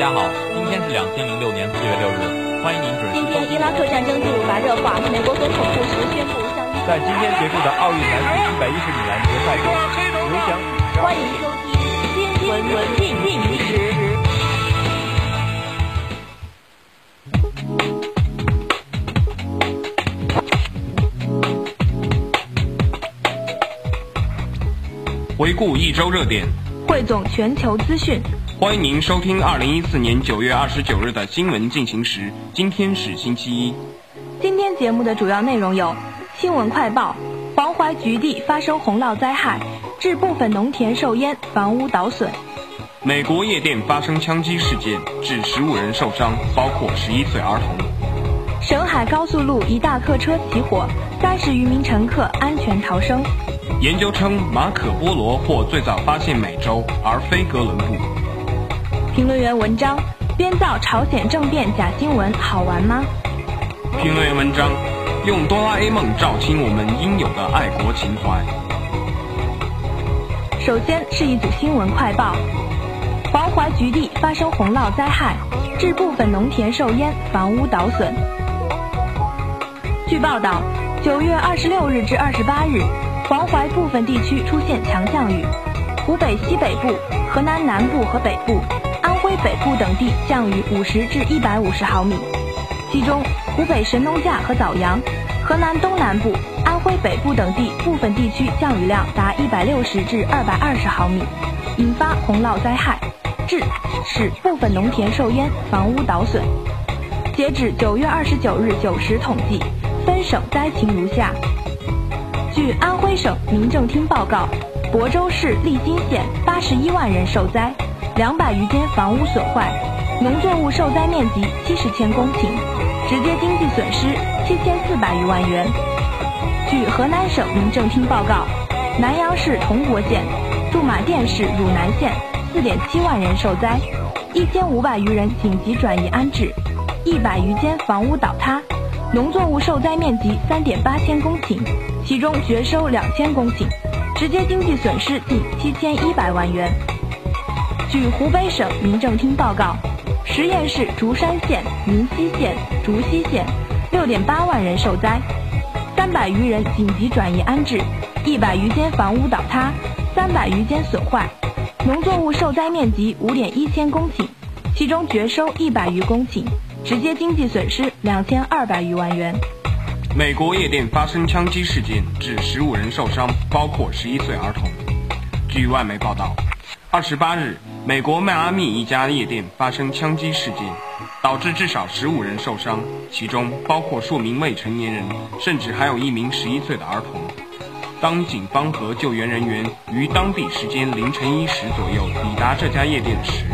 家好，今天是两千零六年四月六日，欢迎您准时收听。伊拉克战争进入白热化，美国总统布什宣布向在今天结束的奥运男子一百一十米栏决赛中，刘翔欢迎收听新闻文进进行时。回顾一周热点，汇总全球资讯。欢迎您收听二零一四年九月二十九日的新闻进行时。今天是星期一。今天节目的主要内容有：新闻快报，黄淮局地发生洪涝灾害，致部分农田受淹，房屋倒损；美国夜店发生枪击事件，致十五人受伤，包括十一岁儿童；沈海高速路一大客车起火，三十余名乘客安全逃生。研究称马可波罗或最早发现美洲，而非哥伦布。评论员文章：编造朝鲜政变假新闻好玩吗？评论员文章：用哆啦 A 梦照清我们应有的爱国情怀。首先是一组新闻快报：黄淮局地发生洪涝灾害，致部分农田受淹，房屋倒损。据报道，九月二十六日至二十八日。黄淮部分地区出现强降雨，湖北西北部、河南南部和北部、安徽北部等地降雨五十至一百五十毫米，其中湖北神农架和枣阳、河南东南部、安徽北部等地部分地区降雨量达一百六十至二百二十毫米，引发洪涝灾害，致使部分农田受淹，房屋倒损。截止九月二十九日九时统计，分省灾情如下。据安徽省民政厅报告，亳州市利津县八十一万人受灾，两百余间房屋损坏，农作物受灾面积七十千公顷，直接经济损失七千四百余万元。据河南省民政厅报告，南阳市铜国县、驻马店市汝南县四点七万人受灾，一千五百余人紧急转移安置，一百余间房屋倒塌。农作物受灾面积三点八千公顷，其中绝收两千公顷，直接经济损失近七千一百万元。据湖北省民政厅报告，十堰市竹山县、云溪县、竹溪县六点八万人受灾，三百余人紧急转移安置，一百余间房屋倒塌，三百余间损坏，农作物受灾面积五点一千公顷，其中绝收一百余公顷。直接经济损失两千二百余万元。美国夜店发生枪击事件，致十五人受伤，包括十一岁儿童。据外媒报道，二十八日，美国迈阿密一家夜店发生枪击事件，导致至少十五人受伤，其中包括数名未成年人，甚至还有一名十一岁的儿童。当警方和救援人员于当地时间凌晨一时左右抵达这家夜店时，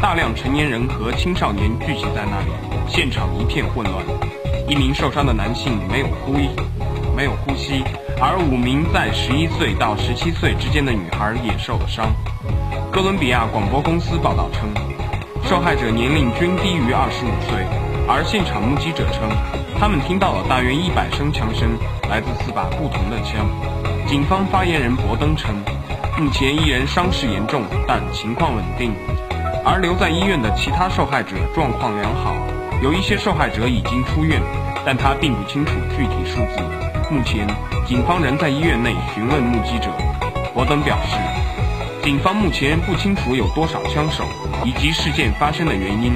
大量成年人和青少年聚集在那里。现场一片混乱，一名受伤的男性没有呼吸，没有呼吸，而五名在十一岁到十七岁之间的女孩也受了伤。哥伦比亚广播公司报道称，受害者年龄均低于二十五岁，而现场目击者称，他们听到了大约一百声枪声，来自四把不同的枪。警方发言人博登称，目前一人伤势严重，但情况稳定，而留在医院的其他受害者状况良好。有一些受害者已经出院，但他并不清楚具体数字。目前，警方仍在医院内询问目击者。我等表示，警方目前不清楚有多少枪手以及事件发生的原因。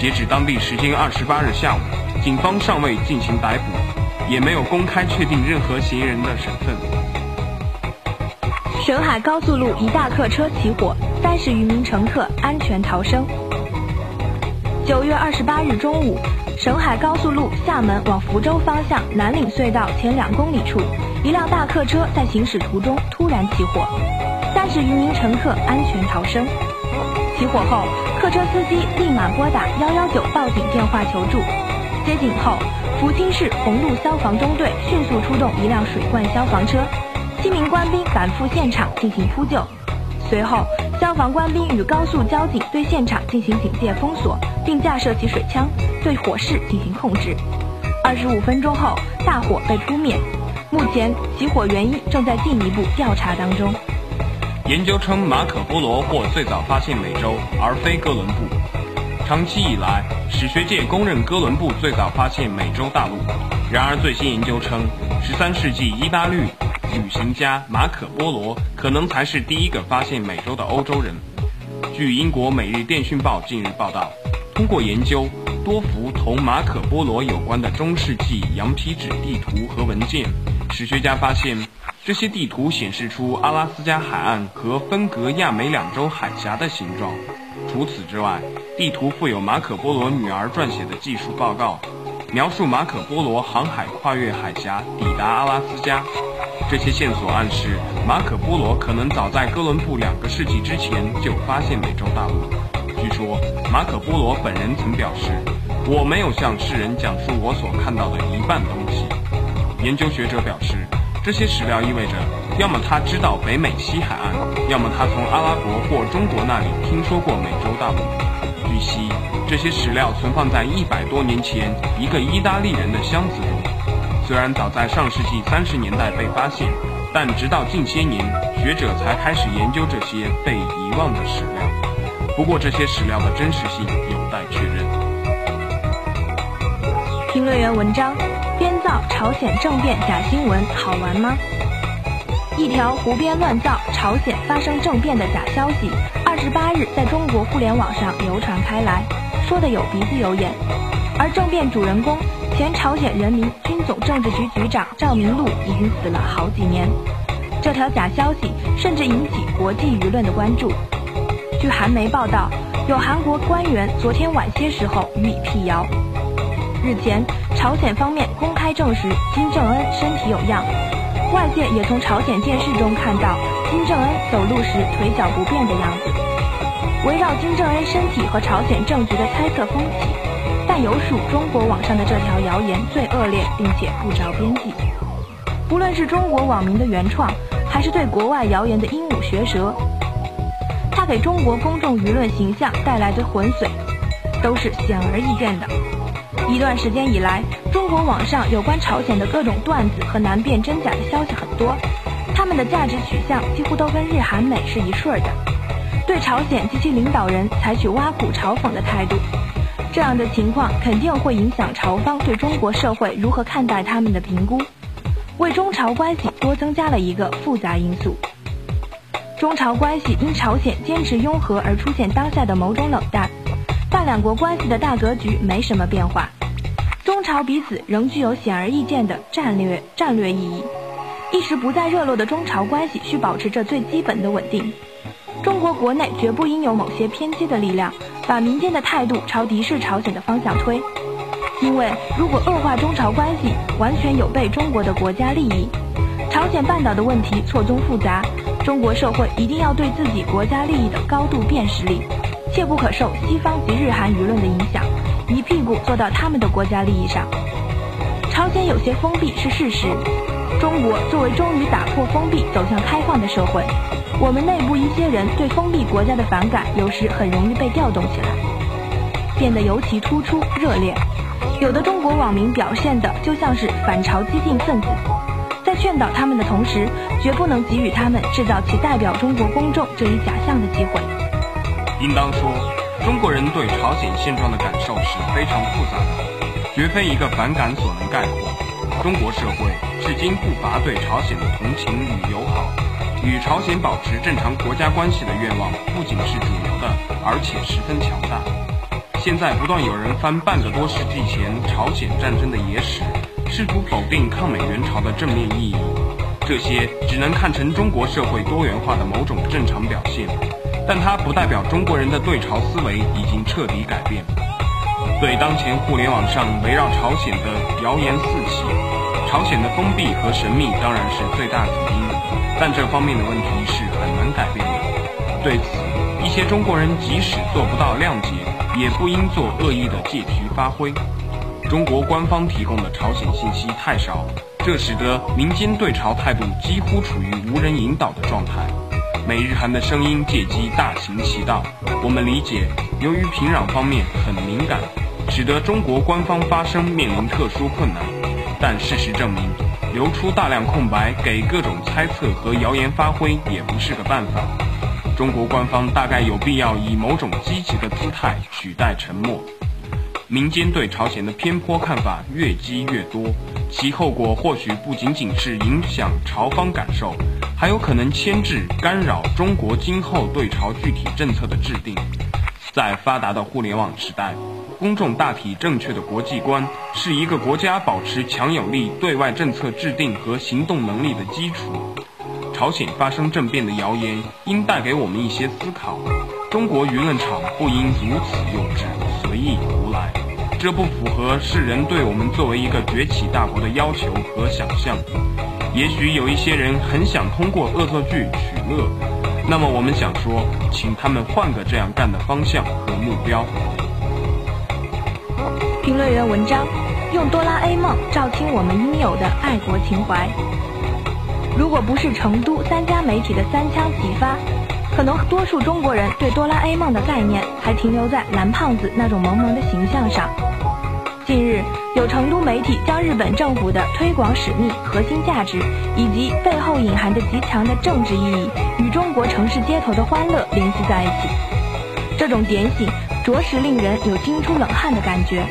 截止当地时间二十八日下午，警方尚未进行逮捕，也没有公开确定任何嫌疑人的身份。沈海高速路一大客车起火，三十余名乘客安全逃生。九月二十八日中午，沈海高速路厦门往福州方向南岭隧道前两公里处，一辆大客车在行驶途中突然起火，三十余名乘客安全逃生。起火后，客车司机立马拨打幺幺九报警电话求助。接警后，福清市红路消防中队迅速出动一辆水罐消防车，七名官兵赶赴现场进行扑救。随后，消防官兵与高速交警对现场进行警戒封锁。并架设起水枪，对火势进行控制。二十五分钟后，大火被扑灭。目前起火原因正在进一步调查当中。研究称，马可波罗或最早发现美洲，而非哥伦布。长期以来，史学界公认哥伦布最早发现美洲大陆。然而，最新研究称，13世纪意大利旅行家马可·波罗可能才是第一个发现美洲的欧洲人。据英国《每日电讯报》近日报道，通过研究多幅同马可·波罗有关的中世纪羊皮纸地图和文件，史学家发现，这些地图显示出阿拉斯加海岸和分隔亚美两洲海峡的形状。除此之外，地图附有马可·波罗女儿撰写的技术报告。描述马可·波罗航海跨越海峡抵达阿拉斯加，这些线索暗示马可·波罗可能早在哥伦布两个世纪之前就发现美洲大陆。据说马可·波罗本人曾表示：“我没有向世人讲述我所看到的一半东西。”研究学者表示，这些史料意味着，要么他知道北美西海岸，要么他从阿拉伯或中国那里听说过美洲大陆。据悉。这些史料存放在一百多年前一个意大利人的箱子中，虽然早在上世纪三十年代被发现，但直到近些年，学者才开始研究这些被遗忘的史料。不过，这些史料的真实性有待确认。评论员文章：编造朝鲜政变假新闻好玩吗？一条胡编乱造朝鲜发生政变的假消息，二十八日在中国互联网上流传开来。说的有鼻子有眼，而政变主人公前朝鲜人民军总政治局局长赵明禄已经死了好几年。这条假消息甚至引起国际舆论的关注。据韩媒报道，有韩国官员昨天晚些时候予以辟谣。日前，朝鲜方面公开证实金正恩身体有恙，外界也从朝鲜电视中看到金正恩走路时腿脚不便的样子。围绕金正恩身体和朝鲜政局的猜测风起，但有属中国网上的这条谣言最恶劣，并且不着边际。不论是中国网民的原创，还是对国外谣言的鹦鹉学舌，它给中国公众舆论形象带来的浑水，都是显而易见的。一段时间以来，中国网上有关朝鲜的各种段子和难辨真假的消息很多，他们的价值取向几乎都跟日韩美是一顺的。对朝鲜及其领导人采取挖苦嘲讽的态度，这样的情况肯定会影响朝方对中国社会如何看待他们的评估，为中朝关系多增加了一个复杂因素。中朝关系因朝鲜坚持拥核而出现当下的某种冷淡，但两国关系的大格局没什么变化，中朝彼此仍具有显而易见的战略战略意义。一时不再热络的中朝关系需保持着最基本的稳定。中国国内绝不应有某些偏激的力量，把民间的态度朝敌视朝鲜的方向推，因为如果恶化中朝关系，完全有悖中国的国家利益。朝鲜半岛的问题错综复杂，中国社会一定要对自己国家利益的高度辨识力，切不可受西方及日韩舆论的影响，一屁股坐到他们的国家利益上。朝鲜有些封闭是事实，中国作为终于打破封闭走向开放的社会。我们内部一些人对封闭国家的反感，有时很容易被调动起来，变得尤其突出、热烈。有的中国网民表现的就像是反朝激进分子，在劝导他们的同时，绝不能给予他们制造其代表中国公众这一假象的机会。应当说，中国人对朝鲜现状的感受是非常复杂的，绝非一个反感所能概括。中国社会至今不乏对朝鲜的同情与友好。与朝鲜保持正常国家关系的愿望不仅是主流的，而且十分强大。现在不断有人翻半个多世纪前朝鲜战争的野史，试图否定抗美援朝的正面意义，这些只能看成中国社会多元化的某种正常表现，但它不代表中国人的对朝思维已经彻底改变。对当前互联网上围绕朝鲜的谣言四起，朝鲜的封闭和神秘当然是最大主因。但这方面的问题是很难改变的。对此，一些中国人即使做不到谅解，也不应做恶意的借题发挥。中国官方提供的朝鲜信息太少，这使得民间对朝态度几乎处于无人引导的状态。美日韩的声音借机大行其道。我们理解，由于平壤方面很敏感，使得中国官方发声面临特殊困难。但事实证明。留出大量空白给各种猜测和谣言发挥也不是个办法。中国官方大概有必要以某种积极的姿态取代沉默。民间对朝鲜的偏颇看法越积越多，其后果或许不仅仅是影响朝方感受，还有可能牵制、干扰中国今后对朝具体政策的制定。在发达的互联网时代，公众大体正确的国际观是一个国家保持强有力对外政策制定和行动能力的基础。朝鲜发生政变的谣言应带给我们一些思考。中国舆论场不应如此幼稚、随意、胡来，这不符合世人对我们作为一个崛起大国的要求和想象。也许有一些人很想通过恶作剧取乐，那么我们想说，请他们换个这样干的方向和目标。评论员文章：用哆啦 A 梦照清我们应有的爱国情怀。如果不是成都三家媒体的三枪齐发。可能多数中国人对哆啦 A 梦的概念还停留在蓝胖子那种萌萌的形象上。近日，有成都媒体将日本政府的推广使命、核心价值以及背后隐含的极强的政治意义与中国城市街头的欢乐联系在一起。这种点醒着实令人有惊出冷汗的感觉。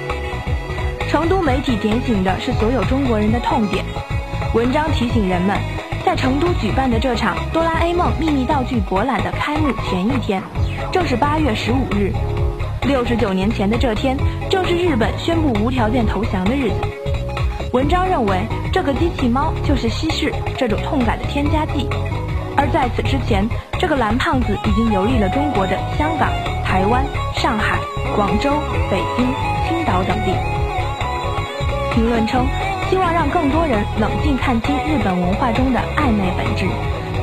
成都媒体点醒的是所有中国人的痛点。文章提醒人们。在成都举办的这场哆啦 A 梦秘密道具博览的开幕前一天，正是八月十五日。六十九年前的这天，正是日本宣布无条件投降的日子。文章认为，这个机器猫就是稀释这种痛感的添加剂。而在此之前，这个蓝胖子已经游历了中国的香港、台湾、上海、广州、北京、青岛等地。评论称。希望让更多人冷静看清日本文化中的暧昧本质，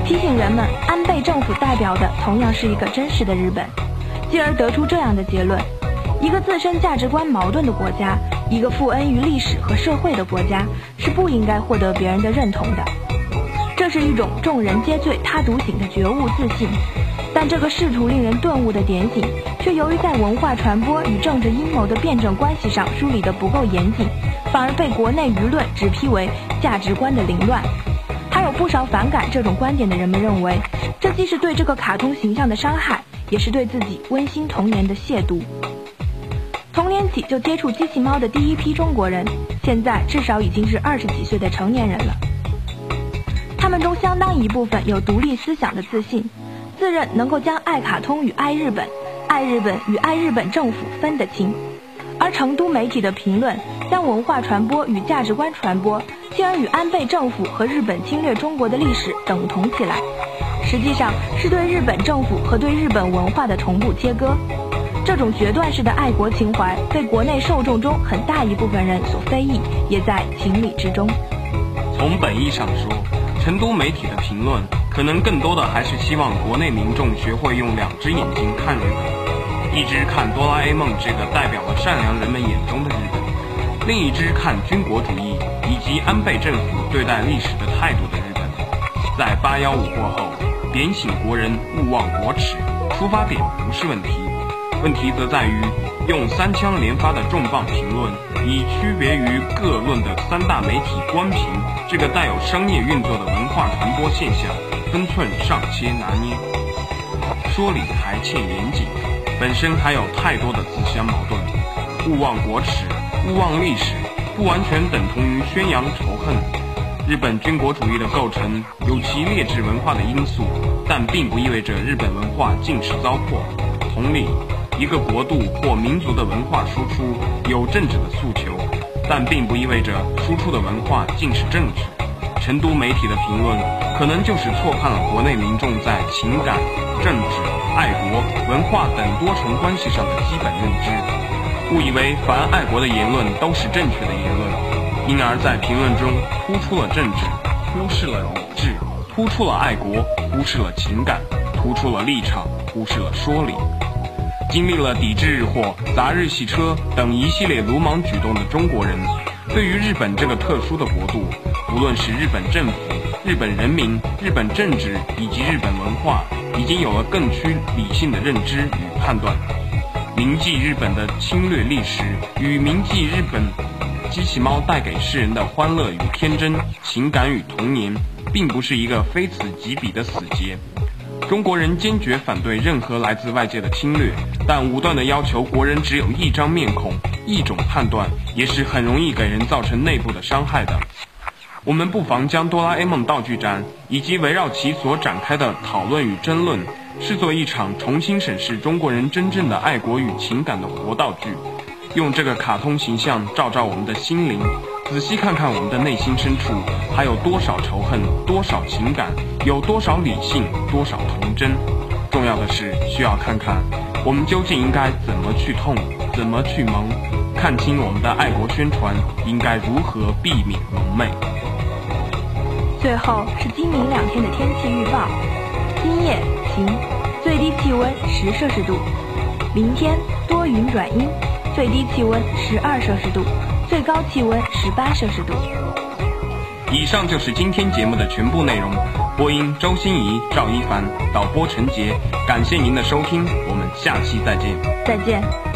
提醒人们安倍政府代表的同样是一个真实的日本，继而得出这样的结论：一个自身价值观矛盾的国家，一个负恩于历史和社会的国家，是不应该获得别人的认同的。这是一种众人皆醉他独醒的觉悟自信，但这个试图令人顿悟的点醒，却由于在文化传播与政治阴谋的辩证关系上梳理得不够严谨。反而被国内舆论指批为价值观的凌乱，还有不少反感这种观点的人们认为，这既是对这个卡通形象的伤害，也是对自己温馨童年的亵渎。童年起就接触机器猫的第一批中国人，现在至少已经是二十几岁的成年人了。他们中相当一部分有独立思想的自信，自认能够将爱卡通与爱日本、爱日本与爱日本政府分得清。而成都媒体的评论将文化传播与价值观传播，进而与安倍政府和日本侵略中国的历史等同起来，实际上是对日本政府和对日本文化的同步切割。这种决断式的爱国情怀被国内受众中很大一部分人所非议，也在情理之中。从本意上说，成都媒体的评论可能更多的还是希望国内民众学会用两只眼睛看日本。一只看哆啦 A 梦这个代表了善良人们眼中的日本，另一只看军国主义以及安倍政府对待历史的态度的日本。在八幺五过后，点醒国人勿忘国耻，出发点不是问题，问题则在于用三枪连发的重磅评论，以区别于各论的三大媒体官评这个带有商业运作的文化传播现象，分寸尚且拿捏，说理还欠严谨。本身还有太多的自相矛盾，勿忘国耻，勿忘历史，不完全等同于宣扬仇恨。日本军国主义的构成有其劣质文化的因素，但并不意味着日本文化尽是糟粕。同理，一个国度或民族的文化输出有政治的诉求，但并不意味着输出的文化尽是政治。成都媒体的评论可能就是错判了国内民众在情感、政治。爱国文化等多重关系上的基本认知，误以为凡爱国的言论都是正确的言论，因而，在评论中突出了政治，忽视了理智；突出了爱国，忽视了情感；突出了立场，忽视了说理。经历了抵制日货、砸日系车等一系列鲁莽举动的中国人，对于日本这个特殊的国度，无论是日本政府、日本人民、日本政治以及日本文化。已经有了更趋理性的认知与判断。铭记日本的侵略历史，与铭记日本机器猫带给世人的欢乐与天真、情感与童年，并不是一个非此即彼的死结。中国人坚决反对任何来自外界的侵略，但武断的要求国人只有一张面孔、一种判断，也是很容易给人造成内部的伤害的。我们不妨将哆啦 A 梦道具展以及围绕其所展开的讨论与争论，视作一场重新审视中国人真正的爱国与情感的活道具，用这个卡通形象照照我们的心灵，仔细看看我们的内心深处还有多少仇恨，多少情感，有多少理性，多少童真。重要的是，需要看看我们究竟应该怎么去痛，怎么去萌，看清我们的爱国宣传应该如何避免蒙昧。最后是今明两天的天气预报：今夜晴，最低气温十摄氏度；明天多云转阴，最低气温十二摄氏度，最高气温十八摄氏度。以上就是今天节目的全部内容。播音周心怡、赵一凡，导播陈杰。感谢您的收听，我们下期再见。再见。